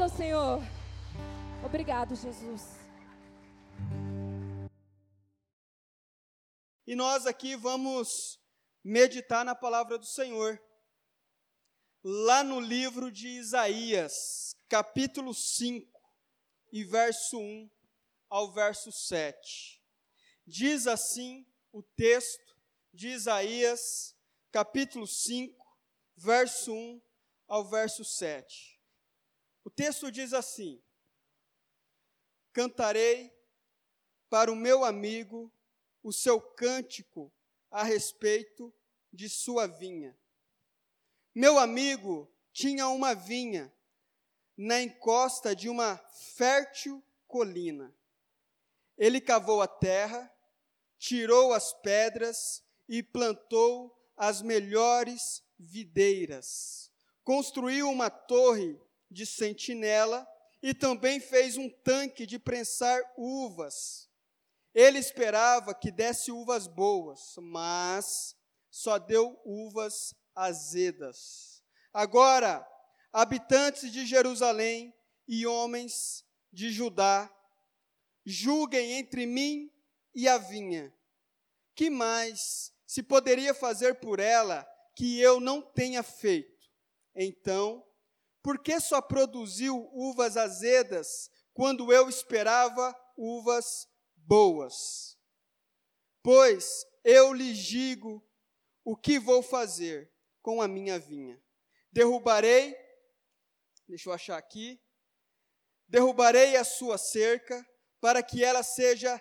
aplauda o Senhor. Obrigado, Jesus. E nós aqui vamos meditar na palavra do Senhor. Lá no livro de Isaías, capítulo 5, e verso 1 ao verso 7. Diz assim o texto de Isaías, capítulo 5, verso 1 ao verso 7. O texto diz assim: Cantarei para o meu amigo o seu cântico a respeito de sua vinha. Meu amigo tinha uma vinha na encosta de uma fértil colina. Ele cavou a terra, tirou as pedras e plantou as melhores videiras. Construiu uma torre de sentinela e também fez um tanque de prensar uvas. Ele esperava que desse uvas boas, mas só deu uvas azedas. Agora, habitantes de Jerusalém e homens de Judá, julguem entre mim e a vinha. Que mais se poderia fazer por ela que eu não tenha feito? Então, por que só produziu uvas azedas quando eu esperava uvas boas? Pois eu lhes digo o que vou fazer com a minha vinha. Derrubarei, deixa eu achar aqui, derrubarei a sua cerca para que ela seja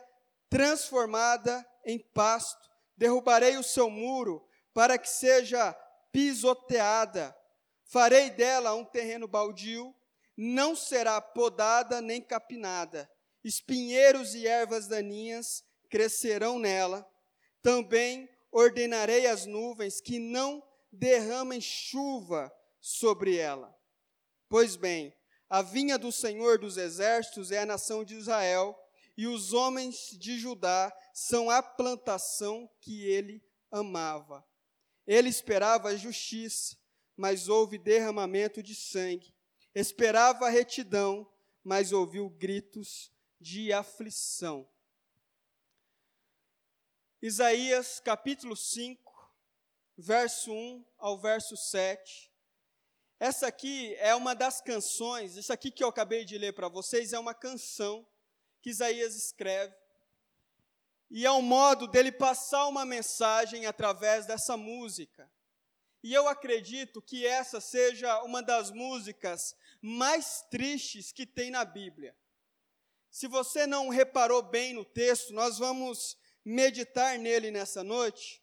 transformada em pasto. Derrubarei o seu muro para que seja pisoteada. Farei dela um terreno baldio, não será podada nem capinada. Espinheiros e ervas daninhas crescerão nela. Também ordenarei às nuvens que não derramem chuva sobre ela. Pois bem, a vinha do Senhor dos exércitos é a nação de Israel, e os homens de Judá são a plantação que ele amava. Ele esperava a justiça, mas houve derramamento de sangue. Esperava a retidão, mas ouviu gritos de aflição. Isaías capítulo 5, verso 1 ao verso 7 essa aqui é uma das canções, isso aqui que eu acabei de ler para vocês é uma canção que Isaías escreve. E é um modo dele passar uma mensagem através dessa música. E eu acredito que essa seja uma das músicas mais tristes que tem na Bíblia. Se você não reparou bem no texto, nós vamos meditar nele nessa noite,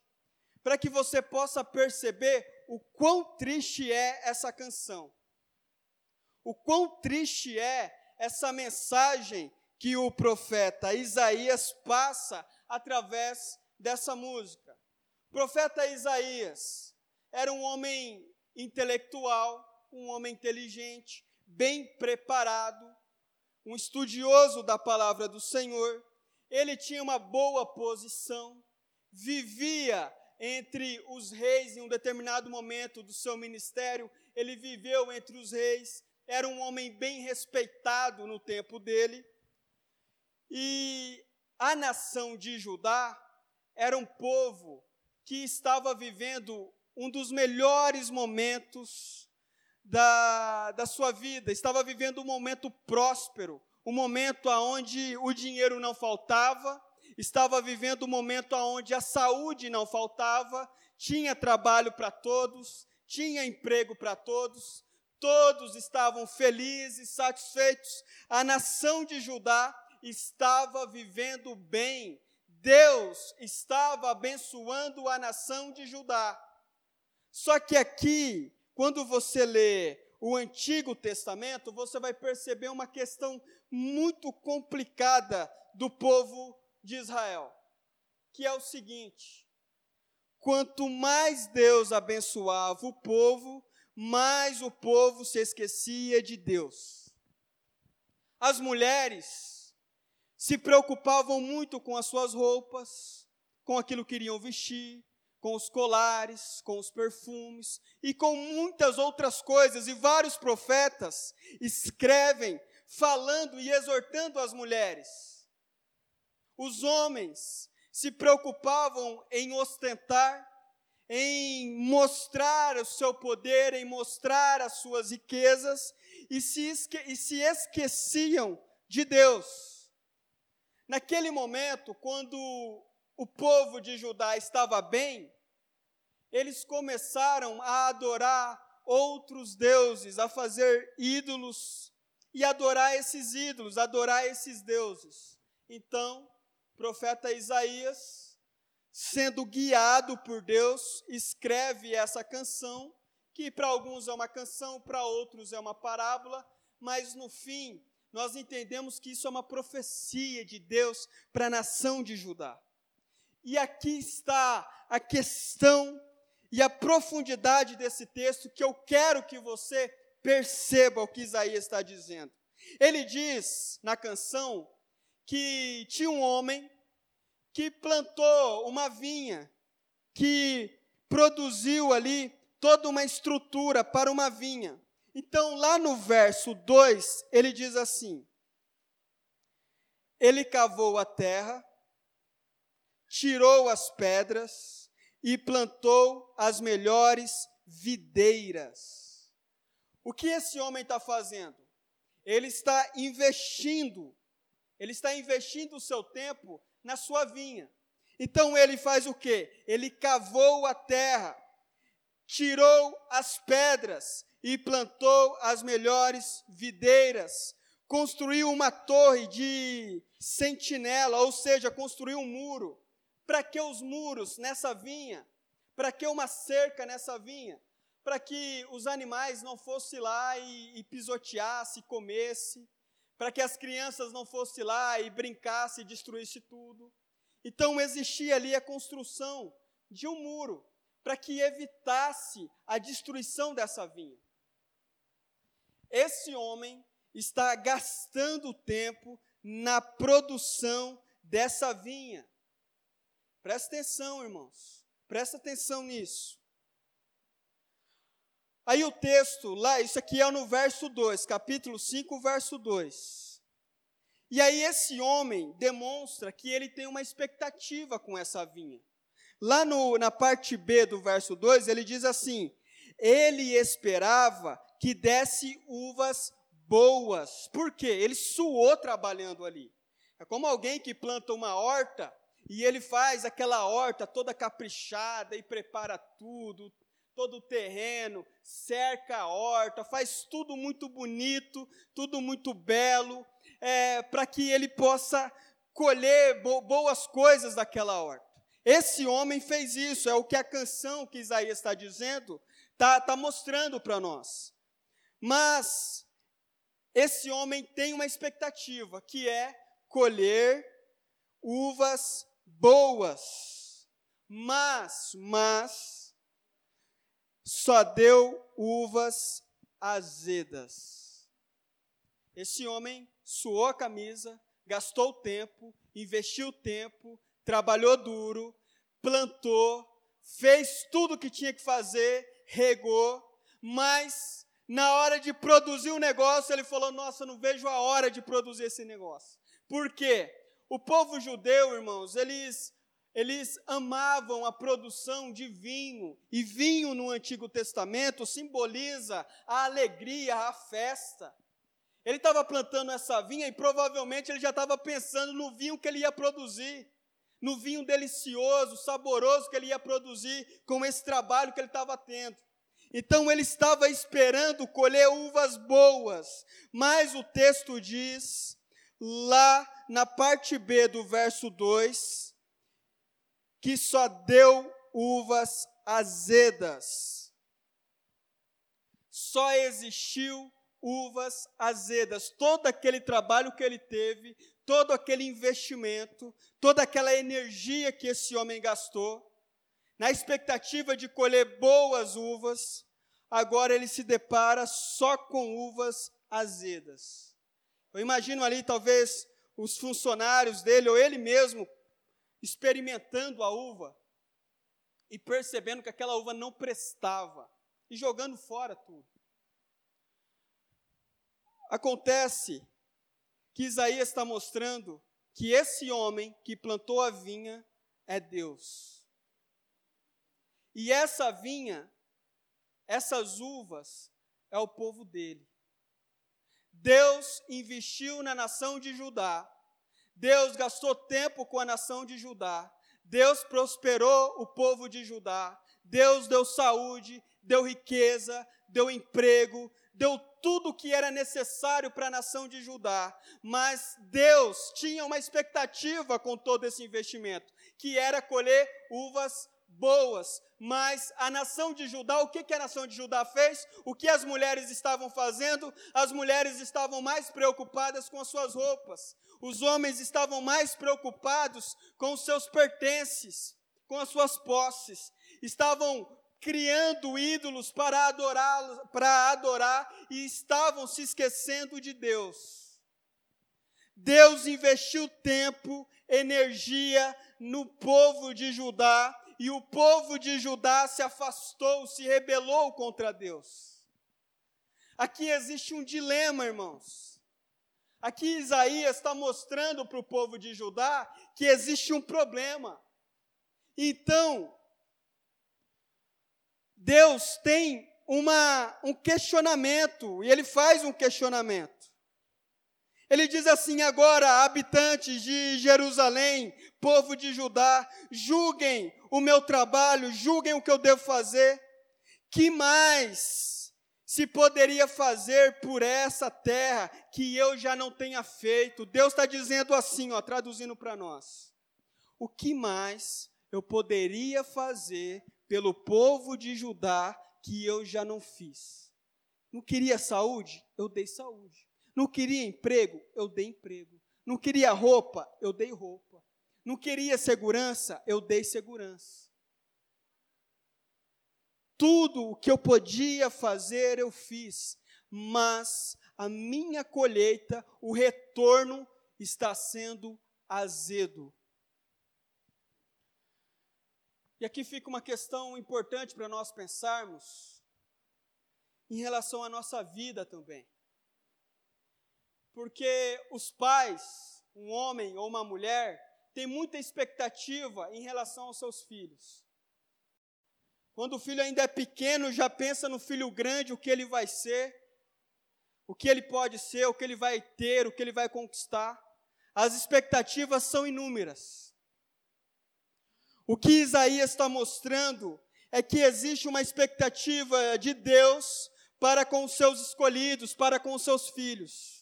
para que você possa perceber o quão triste é essa canção. O quão triste é essa mensagem que o profeta Isaías passa através dessa música. Profeta Isaías era um homem intelectual, um homem inteligente, bem preparado, um estudioso da palavra do Senhor. Ele tinha uma boa posição, vivia entre os reis em um determinado momento do seu ministério, ele viveu entre os reis, era um homem bem respeitado no tempo dele. E a nação de Judá era um povo que estava vivendo um dos melhores momentos da, da sua vida, estava vivendo um momento próspero, um momento onde o dinheiro não faltava, estava vivendo um momento onde a saúde não faltava, tinha trabalho para todos, tinha emprego para todos, todos estavam felizes, satisfeitos. A nação de Judá estava vivendo bem. Deus estava abençoando a nação de Judá. Só que aqui, quando você lê o Antigo Testamento, você vai perceber uma questão muito complicada do povo de Israel, que é o seguinte: quanto mais Deus abençoava o povo, mais o povo se esquecia de Deus. As mulheres se preocupavam muito com as suas roupas, com aquilo que iriam vestir, com os colares, com os perfumes e com muitas outras coisas. E vários profetas escrevem falando e exortando as mulheres. Os homens se preocupavam em ostentar, em mostrar o seu poder, em mostrar as suas riquezas e se, esque e se esqueciam de Deus. Naquele momento, quando o povo de Judá estava bem, eles começaram a adorar outros deuses, a fazer ídolos e adorar esses ídolos, adorar esses deuses. Então, o profeta Isaías, sendo guiado por Deus, escreve essa canção, que para alguns é uma canção, para outros é uma parábola, mas no fim, nós entendemos que isso é uma profecia de Deus para a nação de Judá. E aqui está a questão e a profundidade desse texto que eu quero que você perceba o que Isaías está dizendo. Ele diz na canção que tinha um homem que plantou uma vinha, que produziu ali toda uma estrutura para uma vinha. Então, lá no verso 2, ele diz assim: Ele cavou a terra, tirou as pedras e plantou as melhores videiras. O que esse homem está fazendo? Ele está investindo, ele está investindo o seu tempo na sua vinha. Então ele faz o quê? Ele cavou a terra, tirou as pedras e plantou as melhores videiras, construiu uma torre de sentinela, ou seja, construiu um muro para que os muros nessa vinha? Para que uma cerca nessa vinha? Para que os animais não fossem lá e, e pisoteassem, comessem, para que as crianças não fossem lá e brincassem e destruíssem tudo. Então existia ali a construção de um muro para que evitasse a destruição dessa vinha. Esse homem está gastando tempo na produção dessa vinha. Presta atenção, irmãos. Presta atenção nisso. Aí o texto, lá, isso aqui é no verso 2, capítulo 5, verso 2. E aí esse homem demonstra que ele tem uma expectativa com essa vinha. Lá no, na parte B do verso 2, ele diz assim: Ele esperava que desse uvas boas. Por quê? Ele suou trabalhando ali. É como alguém que planta uma horta e ele faz aquela horta toda caprichada e prepara tudo, todo o terreno, cerca a horta, faz tudo muito bonito, tudo muito belo, é, para que ele possa colher bo boas coisas daquela horta. Esse homem fez isso, é o que a canção que Isaías está dizendo está tá mostrando para nós. Mas esse homem tem uma expectativa, que é colher uvas boas, mas, mas, só deu uvas azedas. Esse homem suou a camisa, gastou tempo, investiu tempo, trabalhou duro, plantou, fez tudo o que tinha que fazer, regou, mas na hora de produzir o negócio, ele falou: Nossa, não vejo a hora de produzir esse negócio. Por quê? O povo judeu, irmãos, eles eles amavam a produção de vinho, e vinho no Antigo Testamento simboliza a alegria, a festa. Ele estava plantando essa vinha e provavelmente ele já estava pensando no vinho que ele ia produzir, no vinho delicioso, saboroso que ele ia produzir com esse trabalho que ele estava tendo. Então ele estava esperando colher uvas boas, mas o texto diz lá na parte B do verso 2, que só deu uvas azedas. Só existiu uvas azedas. Todo aquele trabalho que ele teve, todo aquele investimento, toda aquela energia que esse homem gastou, na expectativa de colher boas uvas, agora ele se depara só com uvas azedas. Eu imagino ali, talvez, os funcionários dele, ou ele mesmo, experimentando a uva. e percebendo que aquela uva não prestava e jogando fora tudo. Acontece que Isaías está mostrando que esse homem que plantou a vinha é Deus. E essa vinha, essas uvas, é o povo dele. Deus investiu na nação de Judá. Deus gastou tempo com a nação de Judá. Deus prosperou o povo de Judá. Deus deu saúde, deu riqueza, deu emprego, deu tudo o que era necessário para a nação de Judá. Mas Deus tinha uma expectativa com todo esse investimento, que era colher uvas boas, mas a nação de Judá, o que, que a nação de Judá fez? O que as mulheres estavam fazendo? As mulheres estavam mais preocupadas com as suas roupas, os homens estavam mais preocupados com os seus pertences, com as suas posses, estavam criando ídolos para adorar, para adorar e estavam se esquecendo de Deus. Deus investiu tempo, energia no povo de Judá e o povo de Judá se afastou, se rebelou contra Deus. Aqui existe um dilema, irmãos. Aqui Isaías está mostrando para o povo de Judá que existe um problema. Então, Deus tem uma, um questionamento, e ele faz um questionamento. Ele diz assim: agora, habitantes de Jerusalém, povo de Judá, julguem o meu trabalho, julguem o que eu devo fazer. Que mais se poderia fazer por essa terra que eu já não tenha feito? Deus está dizendo assim, ó, traduzindo para nós. O que mais eu poderia fazer pelo povo de Judá que eu já não fiz? Não queria saúde? Eu dei saúde. Não queria emprego? Eu dei emprego. Não queria roupa? Eu dei roupa. Não queria segurança? Eu dei segurança. Tudo o que eu podia fazer, eu fiz. Mas a minha colheita, o retorno está sendo azedo. E aqui fica uma questão importante para nós pensarmos em relação à nossa vida também. Porque os pais, um homem ou uma mulher, têm muita expectativa em relação aos seus filhos. Quando o filho ainda é pequeno, já pensa no filho grande, o que ele vai ser, o que ele pode ser, o que ele vai ter, o que ele vai conquistar. As expectativas são inúmeras. O que Isaías está mostrando é que existe uma expectativa de Deus para com os seus escolhidos, para com os seus filhos.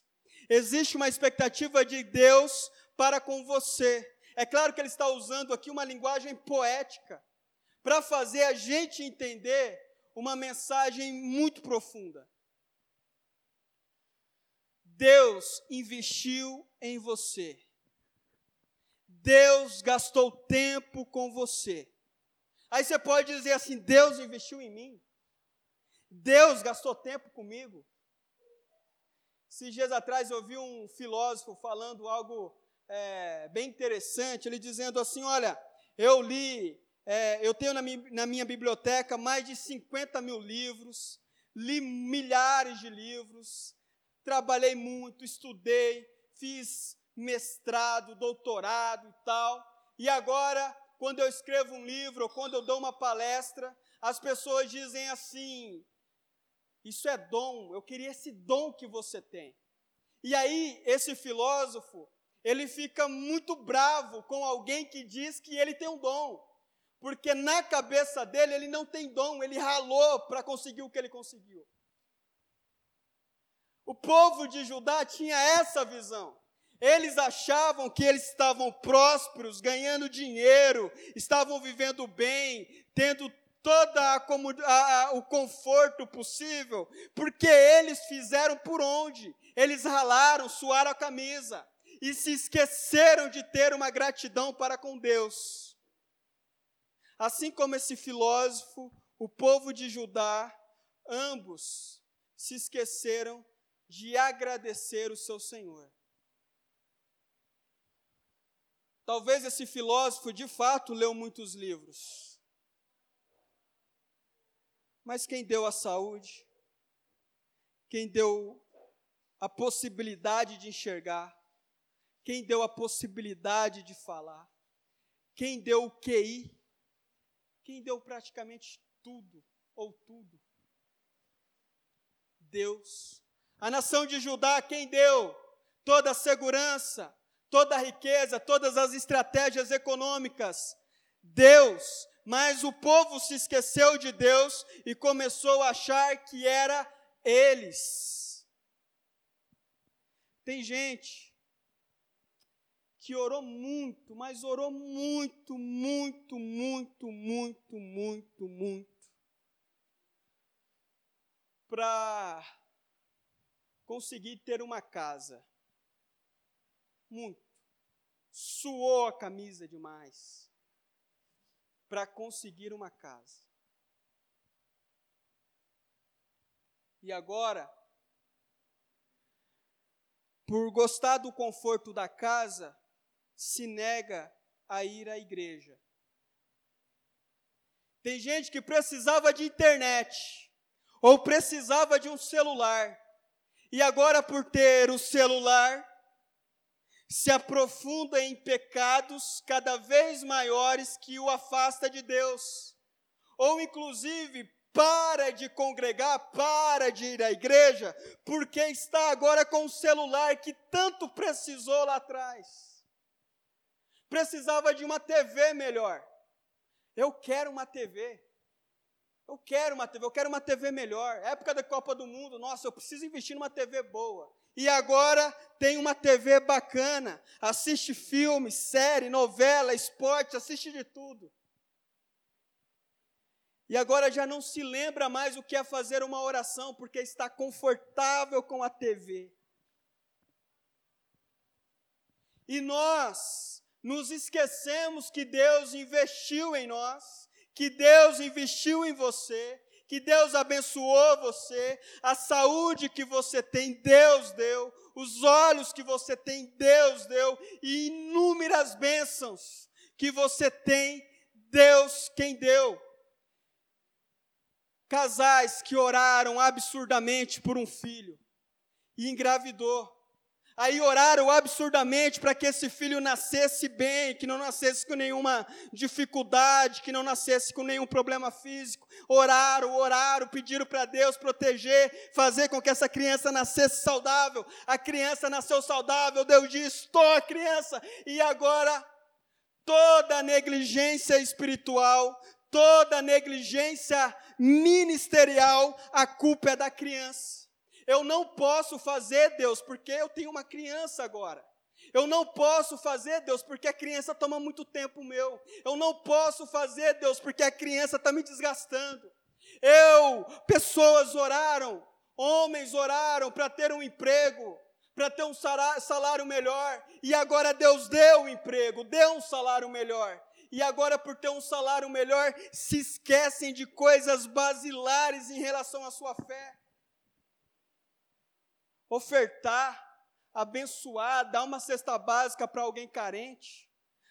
Existe uma expectativa de Deus para com você. É claro que ele está usando aqui uma linguagem poética para fazer a gente entender uma mensagem muito profunda. Deus investiu em você. Deus gastou tempo com você. Aí você pode dizer assim: Deus investiu em mim. Deus gastou tempo comigo. Esses dias atrás eu ouvi um filósofo falando algo é, bem interessante, ele dizendo assim: Olha, eu li, é, eu tenho na na minha biblioteca mais de 50 mil livros, li milhares de livros, trabalhei muito, estudei, fiz mestrado, doutorado e tal, e agora, quando eu escrevo um livro ou quando eu dou uma palestra, as pessoas dizem assim: isso é dom, eu queria esse dom que você tem. E aí, esse filósofo, ele fica muito bravo com alguém que diz que ele tem um dom. Porque na cabeça dele ele não tem dom, ele ralou para conseguir o que ele conseguiu. O povo de Judá tinha essa visão. Eles achavam que eles estavam prósperos, ganhando dinheiro, estavam vivendo bem, tendo todo o conforto possível, porque eles fizeram por onde? Eles ralaram, suaram a camisa e se esqueceram de ter uma gratidão para com Deus. Assim como esse filósofo, o povo de Judá, ambos se esqueceram de agradecer o seu Senhor. Talvez esse filósofo de fato leu muitos livros Mas quem deu a saúde, quem deu a possibilidade de enxergar, quem deu a possibilidade de falar, quem deu o QI, quem deu praticamente tudo, ou tudo. Deus. A nação de Judá, quem deu toda a segurança, toda a riqueza, todas as estratégias econômicas? Deus. Mas o povo se esqueceu de Deus e começou a achar que era eles. Tem gente que orou muito, mas orou muito, muito, muito, muito, muito, muito, para conseguir ter uma casa. Muito. Suou a camisa demais para conseguir uma casa. E agora, por gostar do conforto da casa, se nega a ir à igreja. Tem gente que precisava de internet, ou precisava de um celular, e agora, por ter o celular, se aprofunda em pecados cada vez maiores que o afasta de Deus. Ou, inclusive, para de congregar, para de ir à igreja, porque está agora com o celular que tanto precisou lá atrás precisava de uma TV melhor. Eu quero uma TV. Eu quero uma TV, eu quero uma TV melhor. Época da Copa do Mundo, nossa, eu preciso investir numa TV boa. E agora tem uma TV bacana. Assiste filme, série, novela, esporte, assiste de tudo. E agora já não se lembra mais o que é fazer uma oração, porque está confortável com a TV. E nós nos esquecemos que Deus investiu em nós, que Deus investiu em você, que Deus abençoou você, a saúde que você tem, Deus deu, os olhos que você tem, Deus deu, e inúmeras bênçãos que você tem, Deus quem deu. Casais que oraram absurdamente por um filho e engravidou. Aí oraram absurdamente para que esse filho nascesse bem, que não nascesse com nenhuma dificuldade, que não nascesse com nenhum problema físico. Oraram, oraram, pediram para Deus proteger, fazer com que essa criança nascesse saudável. A criança nasceu saudável, Deus disse: estou a criança. E agora, toda negligência espiritual, toda negligência ministerial, a culpa é da criança. Eu não posso fazer, Deus, porque eu tenho uma criança agora. Eu não posso fazer, Deus, porque a criança toma muito tempo meu. Eu não posso fazer, Deus, porque a criança está me desgastando. Eu, pessoas oraram, homens oraram para ter um emprego, para ter um salário melhor, e agora Deus deu o um emprego, deu um salário melhor. E agora, por ter um salário melhor, se esquecem de coisas basilares em relação à sua fé ofertar, abençoar, dar uma cesta básica para alguém carente,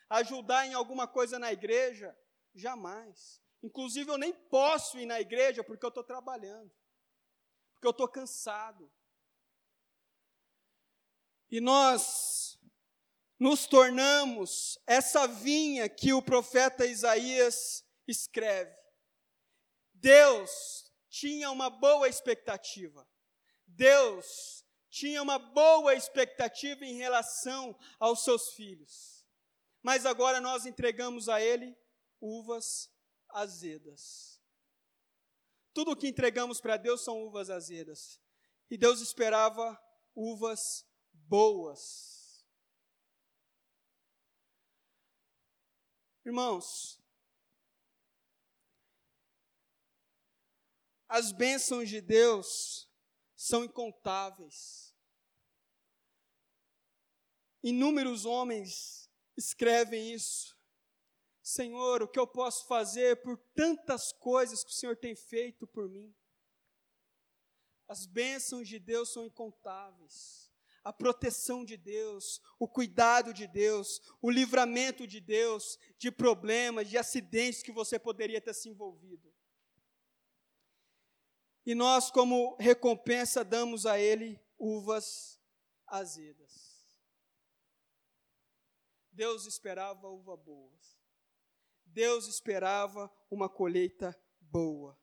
ajudar em alguma coisa na igreja? Jamais. Inclusive, eu nem posso ir na igreja porque eu estou trabalhando, porque eu estou cansado. E nós nos tornamos essa vinha que o profeta Isaías escreve. Deus tinha uma boa expectativa. Deus tinha uma boa expectativa em relação aos seus filhos. Mas agora nós entregamos a ele uvas azedas. Tudo o que entregamos para Deus são uvas azedas. E Deus esperava uvas boas. Irmãos, as bênçãos de Deus são incontáveis. Inúmeros homens escrevem isso. Senhor, o que eu posso fazer por tantas coisas que o Senhor tem feito por mim? As bênçãos de Deus são incontáveis. A proteção de Deus, o cuidado de Deus, o livramento de Deus de problemas, de acidentes que você poderia ter se envolvido. E nós, como recompensa, damos a ele uvas azedas. Deus esperava uva boas. Deus esperava uma colheita boa.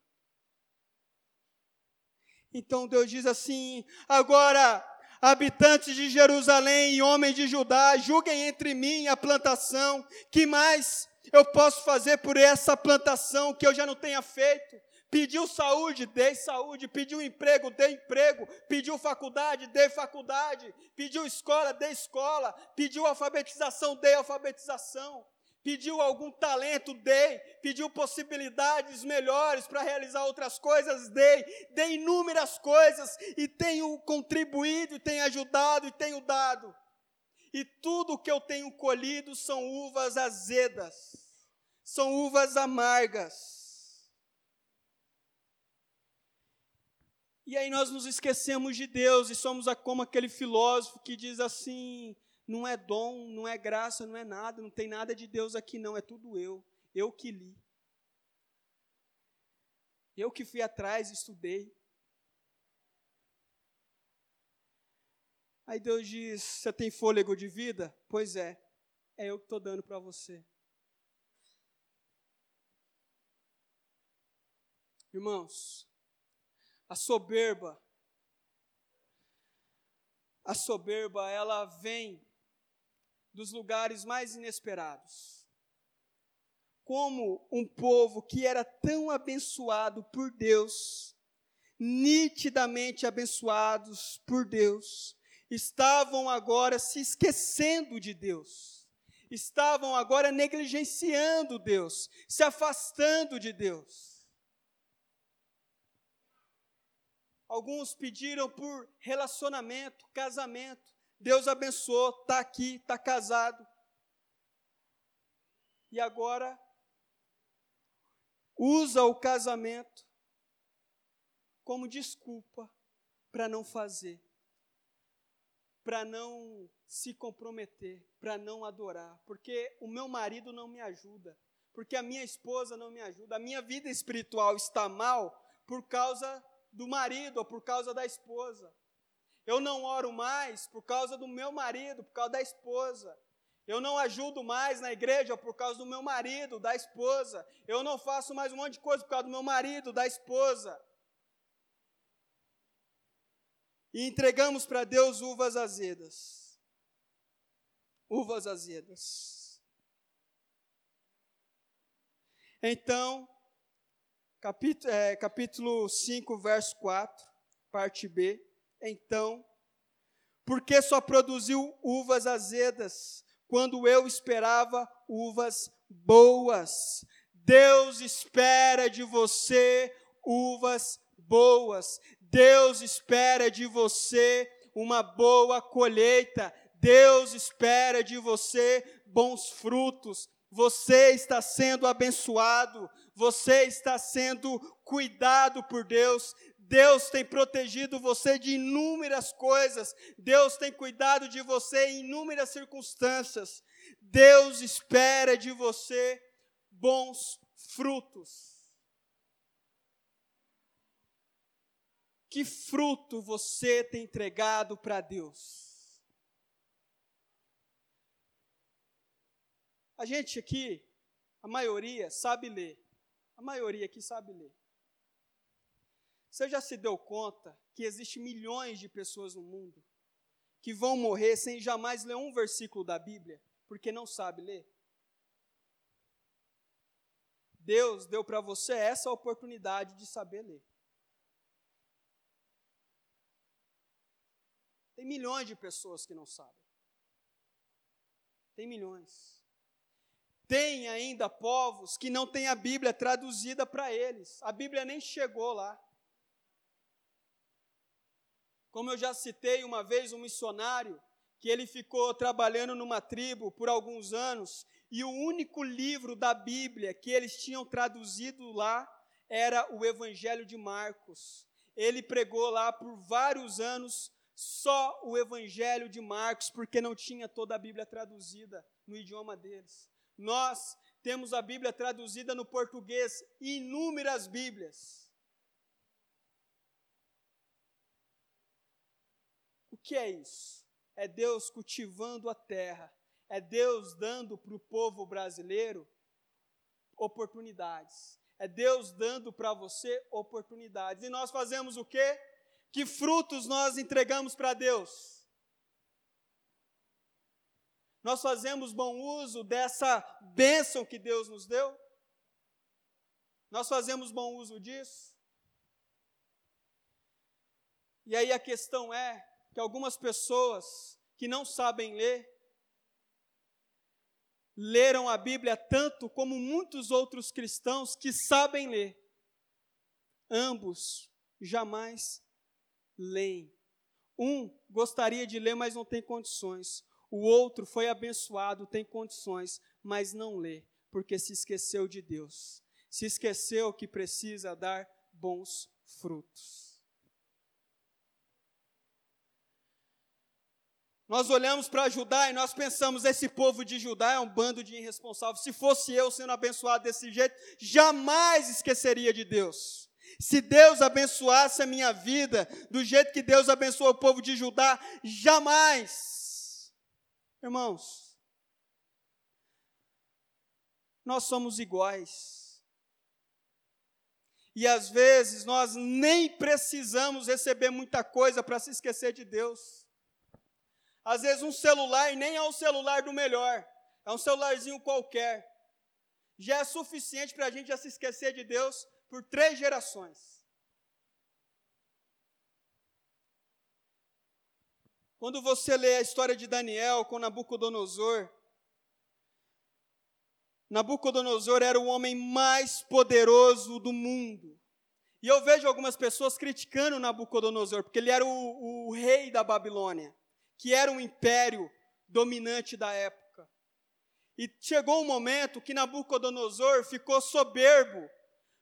Então Deus diz assim: agora, habitantes de Jerusalém e homens de Judá, julguem entre mim a plantação, que mais eu posso fazer por essa plantação que eu já não tenha feito? Pediu saúde, dei saúde. Pediu emprego, dei emprego. Pediu faculdade, dei faculdade. Pediu escola, dei escola. Pediu alfabetização, dei alfabetização. Pediu algum talento, dei. Pediu possibilidades melhores para realizar outras coisas, dei. Dei inúmeras coisas e tenho contribuído, e tenho ajudado e tenho dado. E tudo que eu tenho colhido são uvas azedas, são uvas amargas. E aí nós nos esquecemos de Deus e somos como aquele filósofo que diz assim: não é dom, não é graça, não é nada, não tem nada de Deus aqui, não, é tudo eu. Eu que li. Eu que fui atrás, estudei. Aí Deus diz: Você tem fôlego de vida? Pois é, é eu que estou dando para você. Irmãos, a soberba, a soberba, ela vem dos lugares mais inesperados. Como um povo que era tão abençoado por Deus, nitidamente abençoados por Deus, estavam agora se esquecendo de Deus, estavam agora negligenciando Deus, se afastando de Deus. Alguns pediram por relacionamento, casamento. Deus abençoou, está aqui, está casado. E agora usa o casamento como desculpa para não fazer, para não se comprometer, para não adorar, porque o meu marido não me ajuda, porque a minha esposa não me ajuda, a minha vida espiritual está mal por causa do marido ou por causa da esposa. Eu não oro mais por causa do meu marido, por causa da esposa. Eu não ajudo mais na igreja por causa do meu marido, da esposa. Eu não faço mais um monte de coisa por causa do meu marido, da esposa. E entregamos para Deus uvas azedas. Uvas azedas. Então, capítulo, é, capítulo 5, verso 4, parte B. Então, porque só produziu uvas azedas, quando eu esperava uvas boas. Deus espera de você uvas boas. Deus espera de você uma boa colheita. Deus espera de você bons frutos. Você está sendo abençoado, você está sendo cuidado por Deus, Deus tem protegido você de inúmeras coisas, Deus tem cuidado de você em inúmeras circunstâncias. Deus espera de você bons frutos. Que fruto você tem entregado para Deus? A gente aqui, a maioria, sabe ler. A maioria aqui sabe ler. Você já se deu conta que existe milhões de pessoas no mundo que vão morrer sem jamais ler um versículo da Bíblia, porque não sabe ler? Deus deu para você essa oportunidade de saber ler. Tem milhões de pessoas que não sabem. Tem milhões. Tem ainda povos que não têm a Bíblia traduzida para eles. A Bíblia nem chegou lá. Como eu já citei uma vez, um missionário que ele ficou trabalhando numa tribo por alguns anos e o único livro da Bíblia que eles tinham traduzido lá era o Evangelho de Marcos. Ele pregou lá por vários anos só o Evangelho de Marcos, porque não tinha toda a Bíblia traduzida no idioma deles. Nós temos a Bíblia traduzida no português, inúmeras Bíblias. O que é isso? É Deus cultivando a terra, é Deus dando para o povo brasileiro oportunidades, é Deus dando para você oportunidades. E nós fazemos o quê? Que frutos nós entregamos para Deus? Nós fazemos bom uso dessa bênção que Deus nos deu? Nós fazemos bom uso disso? E aí a questão é que algumas pessoas que não sabem ler, leram a Bíblia tanto como muitos outros cristãos que sabem ler. Ambos jamais leem. Um gostaria de ler, mas não tem condições. O outro foi abençoado, tem condições, mas não lê, porque se esqueceu de Deus. Se esqueceu que precisa dar bons frutos. Nós olhamos para Judá e nós pensamos: esse povo de Judá é um bando de irresponsáveis. Se fosse eu sendo abençoado desse jeito, jamais esqueceria de Deus. Se Deus abençoasse a minha vida do jeito que Deus abençoou o povo de Judá, jamais. Irmãos, nós somos iguais. E às vezes nós nem precisamos receber muita coisa para se esquecer de Deus. Às vezes um celular, e nem é um celular do melhor, é um celularzinho qualquer. Já é suficiente para a gente já se esquecer de Deus por três gerações. Quando você lê a história de Daniel com Nabucodonosor, Nabucodonosor era o homem mais poderoso do mundo. E eu vejo algumas pessoas criticando Nabucodonosor, porque ele era o, o rei da Babilônia que era um império dominante da época. E chegou um momento que Nabucodonosor ficou soberbo,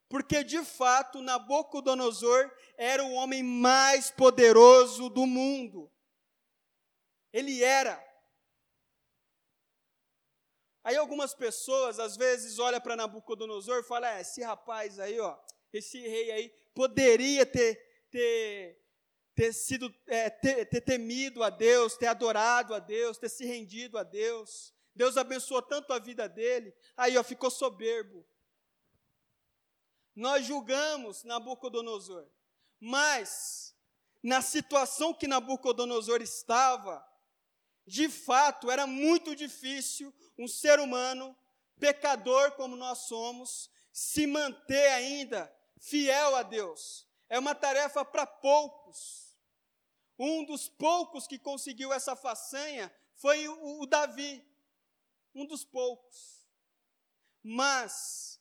porque de fato Nabucodonosor era o homem mais poderoso do mundo. Ele era. Aí algumas pessoas às vezes olham para Nabucodonosor e falam: é, esse rapaz aí, ó, esse rei aí, poderia ter, ter ter sido, é, ter, ter temido a Deus, ter adorado a Deus, ter se rendido a Deus. Deus abençoou tanto a vida dele, aí ó, ficou soberbo. Nós julgamos Nabucodonosor, mas na situação que Nabucodonosor estava, de fato era muito difícil um ser humano, pecador como nós somos, se manter ainda fiel a Deus. É uma tarefa para poucos. Um dos poucos que conseguiu essa façanha foi o, o Davi, um dos poucos. Mas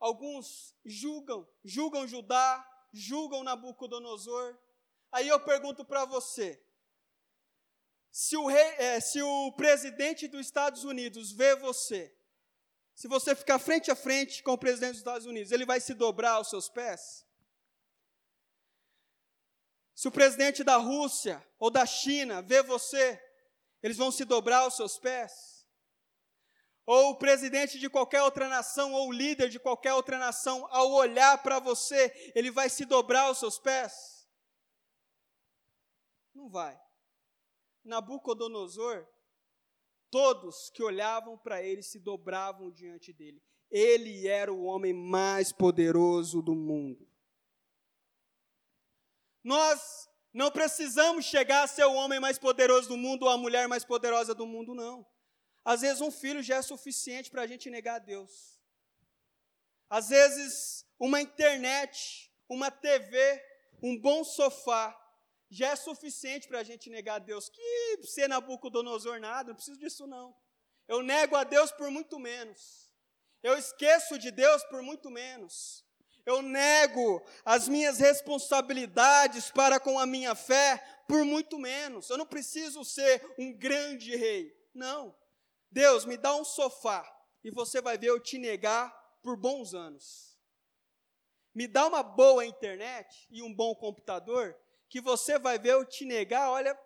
alguns julgam, julgam Judá, julgam Nabucodonosor. Aí eu pergunto para você: se o, rei, é, se o presidente dos Estados Unidos vê você, se você ficar frente a frente com o presidente dos Estados Unidos, ele vai se dobrar aos seus pés? Se o presidente da Rússia ou da China vê você, eles vão se dobrar aos seus pés? Ou o presidente de qualquer outra nação, ou o líder de qualquer outra nação, ao olhar para você, ele vai se dobrar aos seus pés? Não vai. Nabucodonosor, todos que olhavam para ele se dobravam diante dele. Ele era o homem mais poderoso do mundo. Nós não precisamos chegar a ser o homem mais poderoso do mundo ou a mulher mais poderosa do mundo, não. Às vezes um filho já é suficiente para a gente negar a Deus. Às vezes uma internet, uma TV, um bom sofá já é suficiente para a gente negar a Deus. Que ser Nabucodonosor nada, não preciso disso não. Eu nego a Deus por muito menos. Eu esqueço de Deus por muito menos eu nego as minhas responsabilidades para com a minha fé por muito menos. Eu não preciso ser um grande rei. Não. Deus, me dá um sofá e você vai ver eu te negar por bons anos. Me dá uma boa internet e um bom computador que você vai ver eu te negar, olha,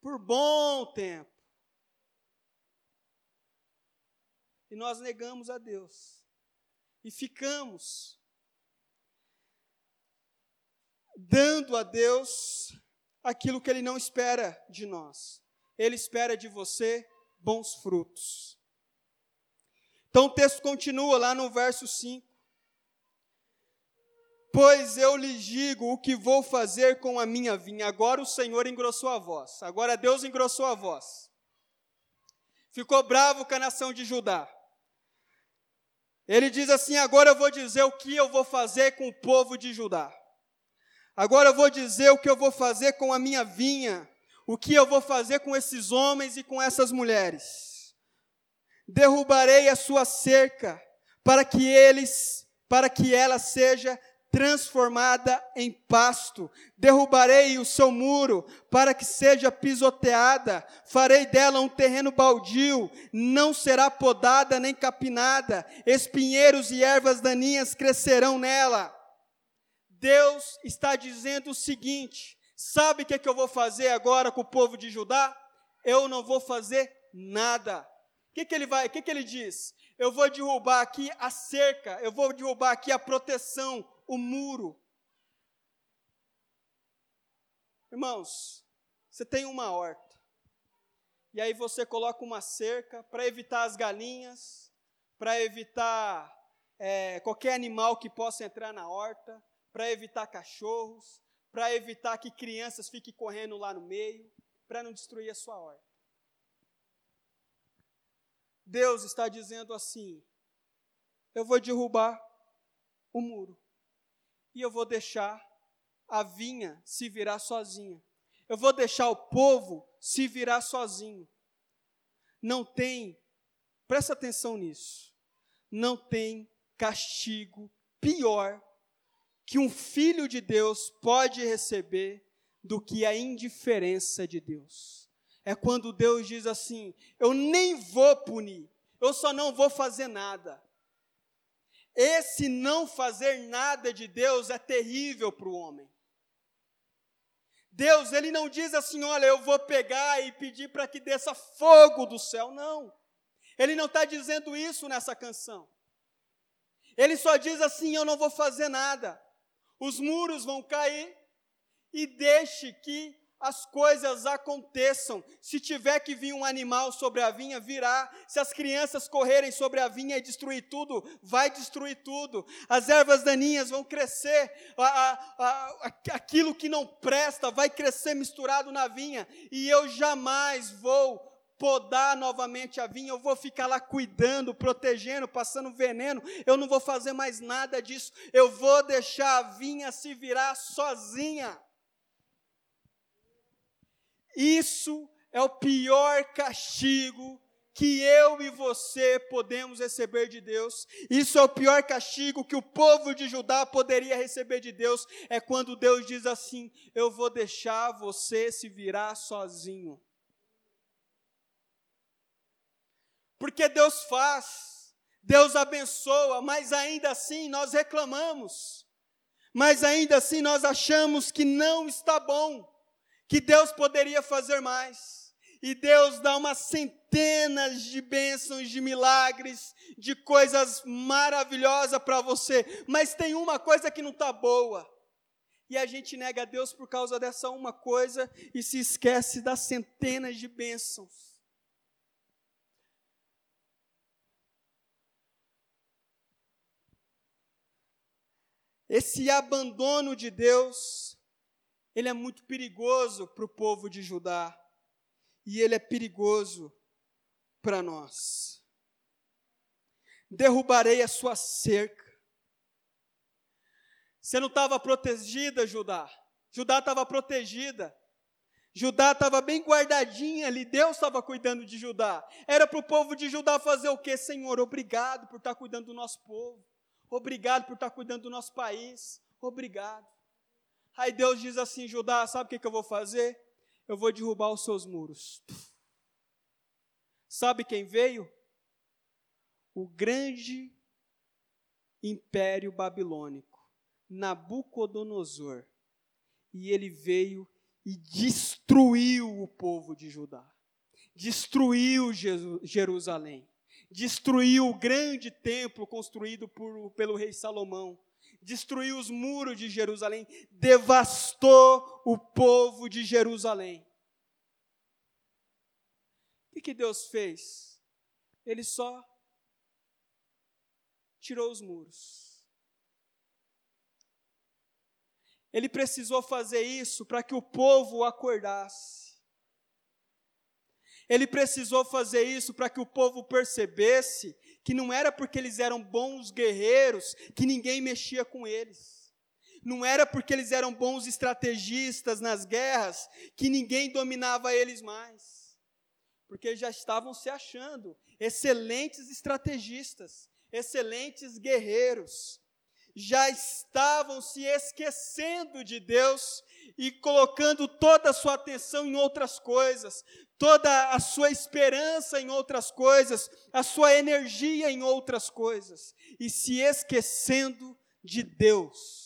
por bom tempo. E nós negamos a Deus e ficamos dando a Deus aquilo que Ele não espera de nós. Ele espera de você bons frutos. Então o texto continua lá no verso 5. Pois eu lhes digo o que vou fazer com a minha vinha. Agora o Senhor engrossou a voz. Agora Deus engrossou a voz. Ficou bravo com a nação de Judá. Ele diz assim: Agora eu vou dizer o que eu vou fazer com o povo de Judá. Agora eu vou dizer o que eu vou fazer com a minha vinha. O que eu vou fazer com esses homens e com essas mulheres. Derrubarei a sua cerca para que eles, para que ela seja transformada em pasto. Derrubarei o seu muro para que seja pisoteada. Farei dela um terreno baldio, não será podada nem capinada. Espinheiros e ervas daninhas crescerão nela. Deus está dizendo o seguinte: sabe o que, é que eu vou fazer agora com o povo de Judá? Eu não vou fazer nada. O que, que ele vai? O que, que ele diz? Eu vou derrubar aqui a cerca, eu vou derrubar aqui a proteção, o muro. Irmãos, você tem uma horta. E aí você coloca uma cerca para evitar as galinhas, para evitar é, qualquer animal que possa entrar na horta, para evitar cachorros, para evitar que crianças fiquem correndo lá no meio, para não destruir a sua horta. Deus está dizendo assim: eu vou derrubar o muro e eu vou deixar a vinha se virar sozinha. Eu vou deixar o povo se virar sozinho. Não tem, presta atenção nisso, não tem castigo pior que um filho de Deus pode receber do que a indiferença de Deus. É quando Deus diz assim: Eu nem vou punir, eu só não vou fazer nada. Esse não fazer nada de Deus é terrível para o homem. Deus, ele não diz assim, olha, eu vou pegar e pedir para que desça fogo do céu, não. Ele não está dizendo isso nessa canção. Ele só diz assim: eu não vou fazer nada. Os muros vão cair e deixe que as coisas aconteçam. Se tiver que vir um animal sobre a vinha, virá. Se as crianças correrem sobre a vinha e destruir tudo, vai destruir tudo. As ervas daninhas vão crescer. A, a, a, aquilo que não presta vai crescer misturado na vinha. E eu jamais vou podar novamente a vinha, eu vou ficar lá cuidando, protegendo, passando veneno, eu não vou fazer mais nada disso, eu vou deixar a vinha se virar sozinha. Isso é o pior castigo que eu e você podemos receber de Deus. Isso é o pior castigo que o povo de Judá poderia receber de Deus. É quando Deus diz assim: Eu vou deixar você se virar sozinho. Porque Deus faz, Deus abençoa, mas ainda assim nós reclamamos. Mas ainda assim nós achamos que não está bom que Deus poderia fazer mais. E Deus dá umas centenas de bênçãos, de milagres, de coisas maravilhosas para você, mas tem uma coisa que não está boa. E a gente nega a Deus por causa dessa uma coisa e se esquece das centenas de bênçãos. Esse abandono de Deus ele é muito perigoso para o povo de Judá e ele é perigoso para nós. Derrubarei a sua cerca. Você não estava protegida, Judá. Judá estava protegida. Judá estava bem guardadinha ali, Deus estava cuidando de Judá. Era para o povo de Judá fazer o quê, Senhor? Obrigado por estar cuidando do nosso povo. Obrigado por estar cuidando do nosso país. Obrigado. Aí Deus diz assim: Judá, sabe o que, eu vou fazer? Eu vou derrubar os seus muros. Sabe quem veio? O grande império babilônico, Nabucodonosor. E ele veio e destruiu o povo de Judá, destruiu Jerusalém, destruiu o grande templo construído por, pelo rei Salomão, destruiu os muros de Jerusalém, devastou o povo de Jerusalém. O que Deus fez? Ele só tirou os muros. Ele precisou fazer isso para que o povo acordasse. Ele precisou fazer isso para que o povo percebesse que não era porque eles eram bons guerreiros que ninguém mexia com eles. Não era porque eles eram bons estrategistas nas guerras que ninguém dominava eles mais. Porque já estavam se achando excelentes estrategistas, excelentes guerreiros. Já estavam se esquecendo de Deus e colocando toda a sua atenção em outras coisas, toda a sua esperança em outras coisas, a sua energia em outras coisas, e se esquecendo de Deus.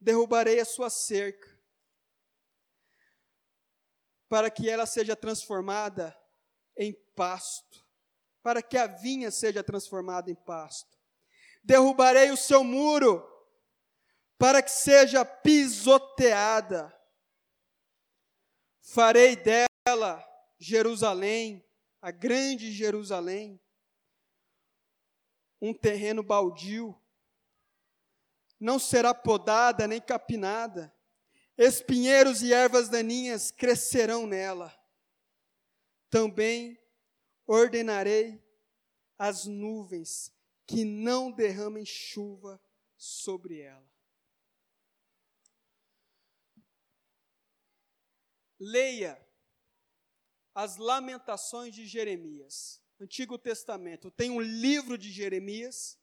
Derrubarei a sua cerca, para que ela seja transformada em pasto, para que a vinha seja transformada em pasto. Derrubarei o seu muro, para que seja pisoteada. Farei dela Jerusalém, a grande Jerusalém, um terreno baldio. Não será podada nem capinada. Espinheiros e ervas daninhas crescerão nela. Também ordenarei as nuvens que não derramem chuva sobre ela. Leia as Lamentações de Jeremias, Antigo Testamento. Tem um livro de Jeremias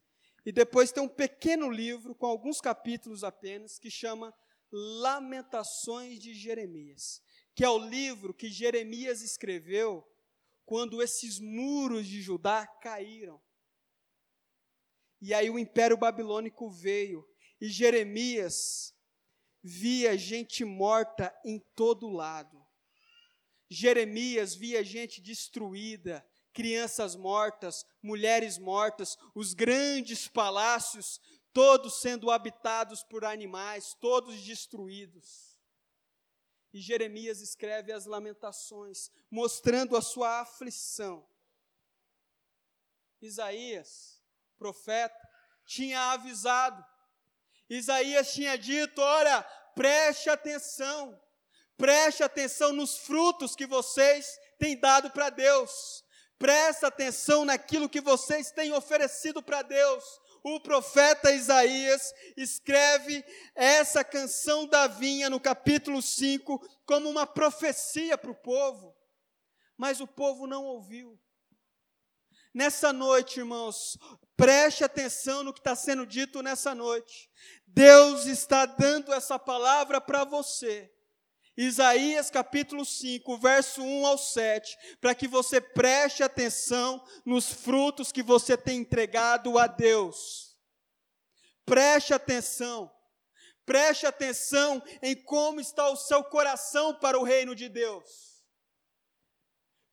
e depois tem um pequeno livro com alguns capítulos apenas que chama Lamentações de Jeremias, que é o livro que Jeremias escreveu quando esses muros de Judá caíram. E aí o Império Babilônico veio e Jeremias via gente morta em todo lado. Jeremias via gente destruída, crianças mortas, mulheres mortas, os grandes palácios, todos sendo habitados por animais, todos destruídos. E Jeremias escreve as lamentações, mostrando a sua aflição. Isaías, profeta, tinha avisado Isaías tinha dito: olha, preste atenção, preste atenção nos frutos que vocês têm dado para Deus, preste atenção naquilo que vocês têm oferecido para Deus. O profeta Isaías escreve essa canção da vinha no capítulo 5 como uma profecia para o povo, mas o povo não ouviu. Nessa noite, irmãos, preste atenção no que está sendo dito nessa noite. Deus está dando essa palavra para você. Isaías capítulo 5, verso 1 ao 7, para que você preste atenção nos frutos que você tem entregado a Deus. Preste atenção. Preste atenção em como está o seu coração para o reino de Deus.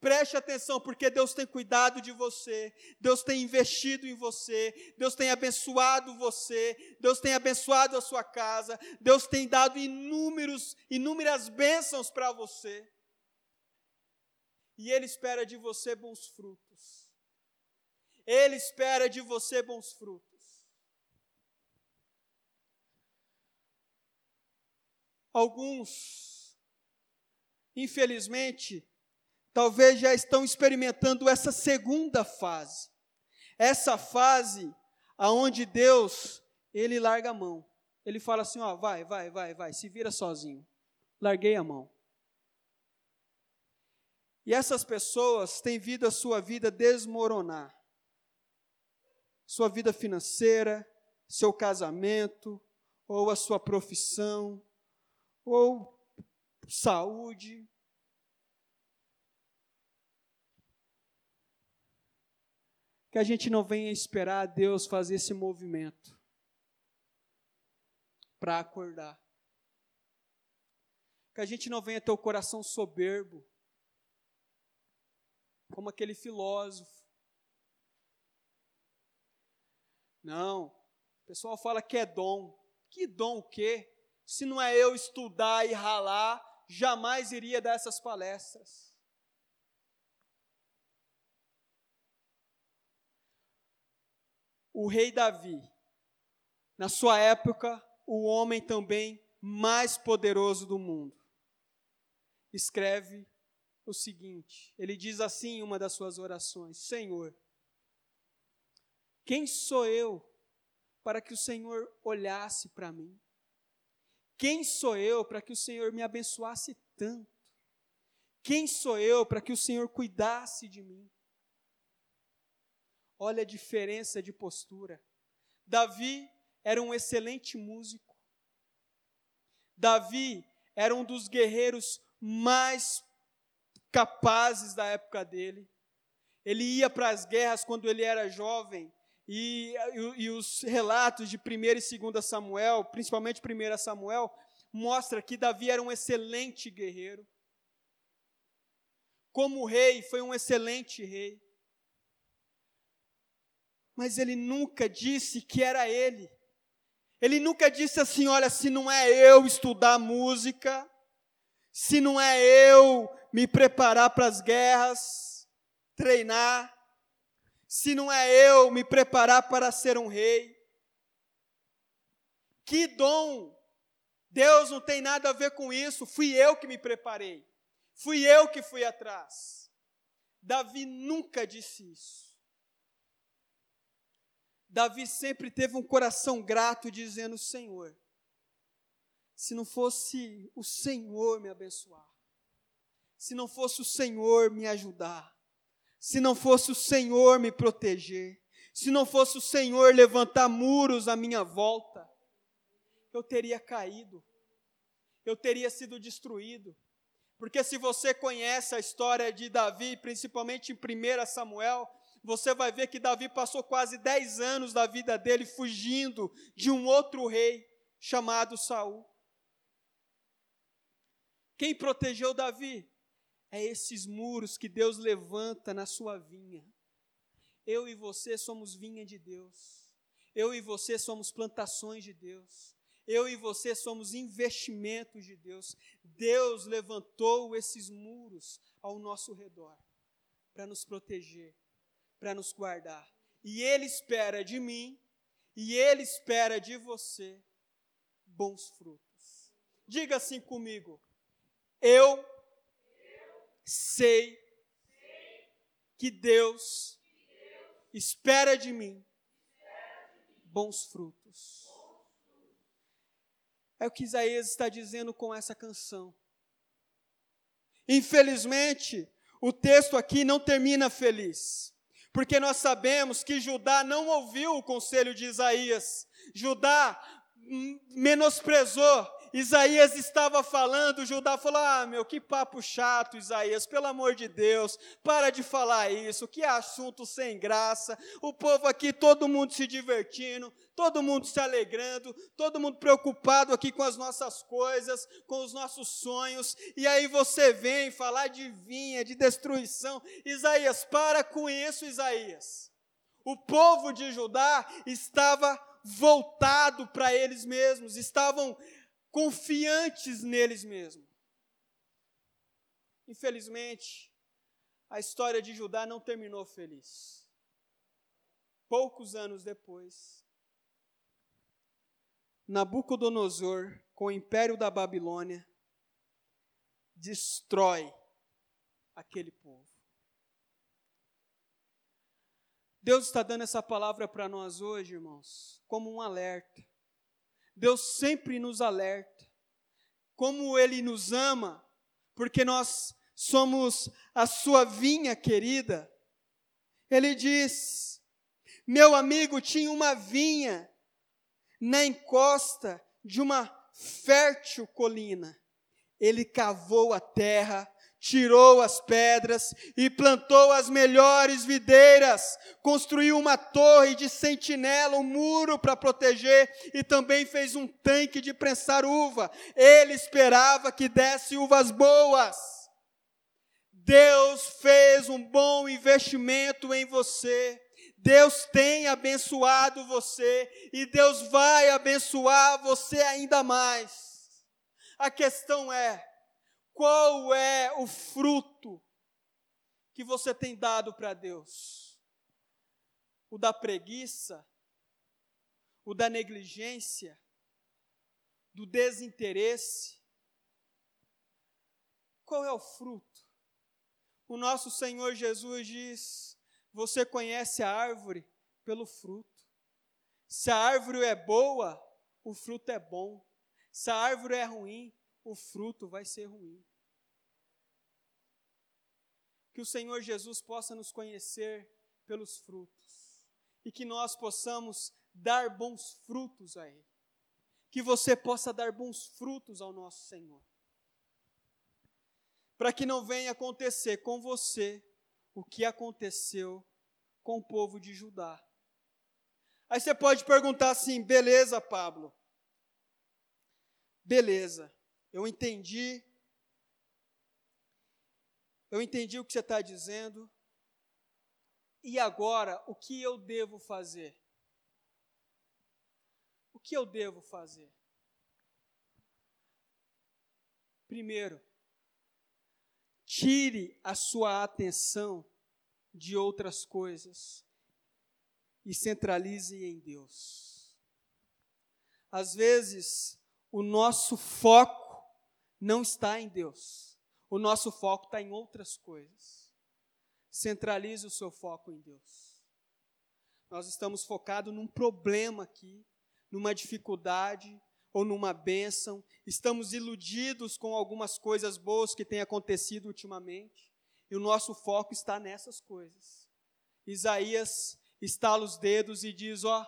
Preste atenção, porque Deus tem cuidado de você, Deus tem investido em você, Deus tem abençoado você, Deus tem abençoado a sua casa, Deus tem dado inúmeros, inúmeras bênçãos para você. E Ele espera de você bons frutos. Ele espera de você bons frutos. Alguns, infelizmente, talvez já estão experimentando essa segunda fase. Essa fase aonde Deus, ele larga a mão. Ele fala assim, ó, vai, vai, vai, vai, se vira sozinho. Larguei a mão. E essas pessoas têm visto a sua vida desmoronar. Sua vida financeira, seu casamento, ou a sua profissão, ou saúde, que a gente não venha esperar Deus fazer esse movimento para acordar. Que a gente não venha ter o coração soberbo. como aquele filósofo. Não, o pessoal fala que é dom. Que dom o quê? Se não é eu estudar e ralar, jamais iria dar essas palestras. O rei Davi, na sua época, o homem também mais poderoso do mundo, escreve o seguinte: ele diz assim em uma das suas orações: Senhor, quem sou eu para que o Senhor olhasse para mim? Quem sou eu para que o Senhor me abençoasse tanto? Quem sou eu para que o Senhor cuidasse de mim? Olha a diferença de postura. Davi era um excelente músico. Davi era um dos guerreiros mais capazes da época dele. Ele ia para as guerras quando ele era jovem, e, e, e os relatos de 1 e 2 Samuel, principalmente 1 Samuel, mostra que Davi era um excelente guerreiro. Como rei, foi um excelente rei. Mas ele nunca disse que era ele. Ele nunca disse assim: olha, se não é eu estudar música, se não é eu me preparar para as guerras, treinar, se não é eu me preparar para ser um rei. Que dom! Deus não tem nada a ver com isso, fui eu que me preparei, fui eu que fui atrás. Davi nunca disse isso. Davi sempre teve um coração grato, dizendo: Senhor, se não fosse o Senhor me abençoar, se não fosse o Senhor me ajudar, se não fosse o Senhor me proteger, se não fosse o Senhor levantar muros à minha volta, eu teria caído, eu teria sido destruído. Porque se você conhece a história de Davi, principalmente em 1 Samuel, você vai ver que Davi passou quase 10 anos da vida dele fugindo de um outro rei chamado Saul. Quem protegeu Davi? é esses muros que Deus levanta na sua vinha. Eu e você somos vinha de Deus. Eu e você somos plantações de Deus. Eu e você somos investimentos de Deus. Deus levantou esses muros ao nosso redor para nos proteger, para nos guardar. E Ele espera de mim e Ele espera de você bons frutos. Diga assim comigo: Eu sei que Deus espera de mim bons frutos. É o que Isaías está dizendo com essa canção. Infelizmente, o texto aqui não termina feliz, porque nós sabemos que Judá não ouviu o conselho de Isaías. Judá menosprezou Isaías estava falando, Judá falou: Ah, meu, que papo chato, Isaías, pelo amor de Deus, para de falar isso, que assunto sem graça. O povo aqui, todo mundo se divertindo, todo mundo se alegrando, todo mundo preocupado aqui com as nossas coisas, com os nossos sonhos, e aí você vem falar de vinha, de destruição. Isaías, para com isso, Isaías. O povo de Judá estava voltado para eles mesmos, estavam confiantes neles mesmos. Infelizmente, a história de Judá não terminou feliz. Poucos anos depois, Nabucodonosor, com o império da Babilônia, destrói aquele povo. Deus está dando essa palavra para nós hoje, irmãos, como um alerta. Deus sempre nos alerta. Como Ele nos ama, porque nós somos a sua vinha querida. Ele diz: Meu amigo tinha uma vinha na encosta de uma fértil colina. Ele cavou a terra tirou as pedras e plantou as melhores videiras, construiu uma torre de sentinela, um muro para proteger e também fez um tanque de prensar uva. Ele esperava que desse uvas boas. Deus fez um bom investimento em você. Deus tem abençoado você e Deus vai abençoar você ainda mais. A questão é: qual é o fruto que você tem dado para Deus? O da preguiça? O da negligência? Do desinteresse? Qual é o fruto? O nosso Senhor Jesus diz: Você conhece a árvore pelo fruto. Se a árvore é boa, o fruto é bom. Se a árvore é ruim, o fruto vai ser ruim. Que o Senhor Jesus possa nos conhecer pelos frutos e que nós possamos dar bons frutos a Ele. Que você possa dar bons frutos ao nosso Senhor para que não venha acontecer com você o que aconteceu com o povo de Judá. Aí você pode perguntar assim: beleza, Pablo. Beleza, eu entendi. Eu entendi o que você está dizendo. E agora, o que eu devo fazer? O que eu devo fazer? Primeiro, Tire a sua atenção de outras coisas e centralize em Deus. Às vezes, o nosso foco não está em Deus, o nosso foco está em outras coisas. Centralize o seu foco em Deus. Nós estamos focados num problema aqui, numa dificuldade, ou numa bênção, estamos iludidos com algumas coisas boas que têm acontecido ultimamente, e o nosso foco está nessas coisas. Isaías estala os dedos e diz: Ó,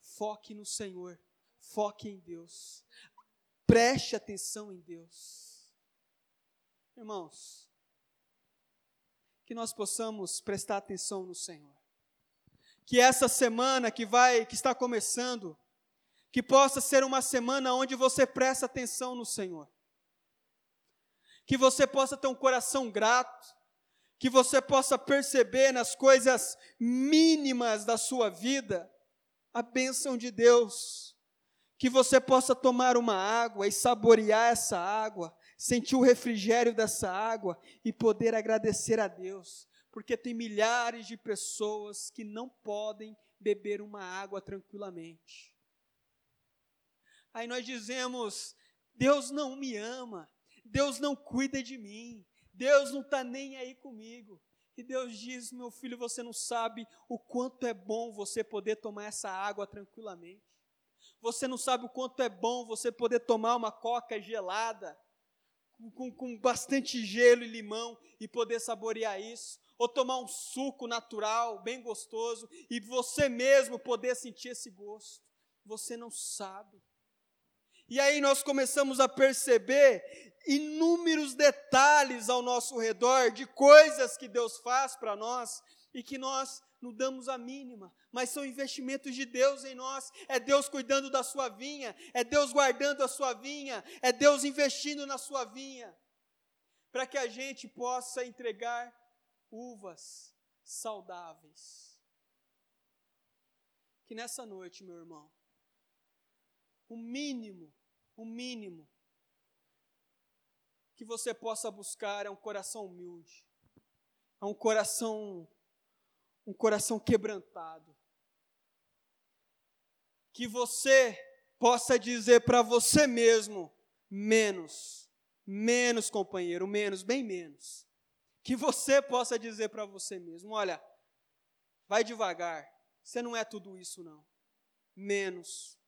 foque no Senhor, foque em Deus, preste atenção em Deus. Irmãos, que nós possamos prestar atenção no Senhor. Que essa semana que vai, que está começando, que possa ser uma semana onde você presta atenção no Senhor. Que você possa ter um coração grato, que você possa perceber nas coisas mínimas da sua vida a bênção de Deus. Que você possa tomar uma água e saborear essa água, sentir o refrigério dessa água e poder agradecer a Deus, porque tem milhares de pessoas que não podem beber uma água tranquilamente. Aí nós dizemos: Deus não me ama, Deus não cuida de mim, Deus não está nem aí comigo. E Deus diz: meu filho, você não sabe o quanto é bom você poder tomar essa água tranquilamente. Você não sabe o quanto é bom você poder tomar uma coca gelada, com, com bastante gelo e limão, e poder saborear isso. Ou tomar um suco natural, bem gostoso, e você mesmo poder sentir esse gosto. Você não sabe. E aí nós começamos a perceber inúmeros detalhes ao nosso redor de coisas que Deus faz para nós e que nós não damos a mínima, mas são investimentos de Deus em nós. É Deus cuidando da sua vinha, é Deus guardando a sua vinha, é Deus investindo na sua vinha, para que a gente possa entregar uvas saudáveis. Que nessa noite, meu irmão, o mínimo o mínimo que você possa buscar é um coração humilde, é um coração um coração quebrantado. Que você possa dizer para você mesmo menos, menos companheiro, menos, bem menos. Que você possa dizer para você mesmo, olha, vai devagar. Você não é tudo isso não. Menos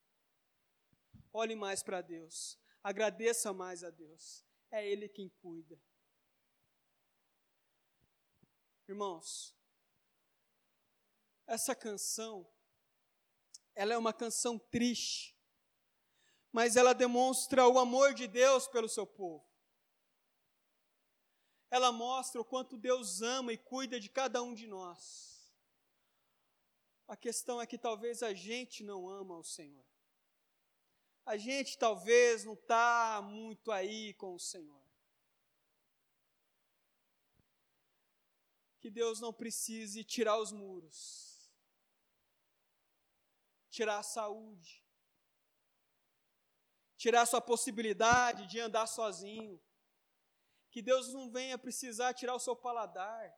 Olhe mais para Deus. Agradeça mais a Deus. É Ele quem cuida. Irmãos, essa canção, ela é uma canção triste, mas ela demonstra o amor de Deus pelo seu povo. Ela mostra o quanto Deus ama e cuida de cada um de nós. A questão é que talvez a gente não ama o Senhor a gente talvez não está muito aí com o Senhor. que Deus não precise tirar os muros, tirar a saúde, tirar a sua possibilidade de andar sozinho, que Deus não venha precisar tirar o seu paladar,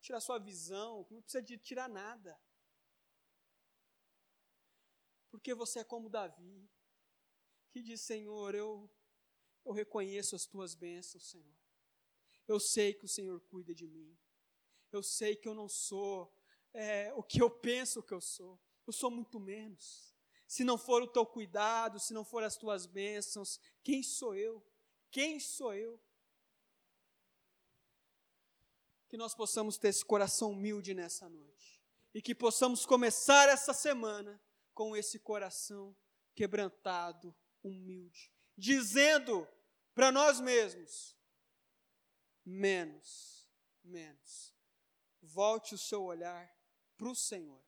tirar a sua visão, não precisa de tirar nada. Porque você é como Davi, que diz: Senhor, eu, eu reconheço as tuas bênçãos, Senhor. Eu sei que o Senhor cuida de mim. Eu sei que eu não sou é, o que eu penso que eu sou. Eu sou muito menos. Se não for o teu cuidado, se não for as tuas bênçãos, quem sou eu? Quem sou eu? Que nós possamos ter esse coração humilde nessa noite. E que possamos começar essa semana com esse coração quebrantado, humilde, dizendo para nós mesmos: menos, menos. Volte o seu olhar para o Senhor.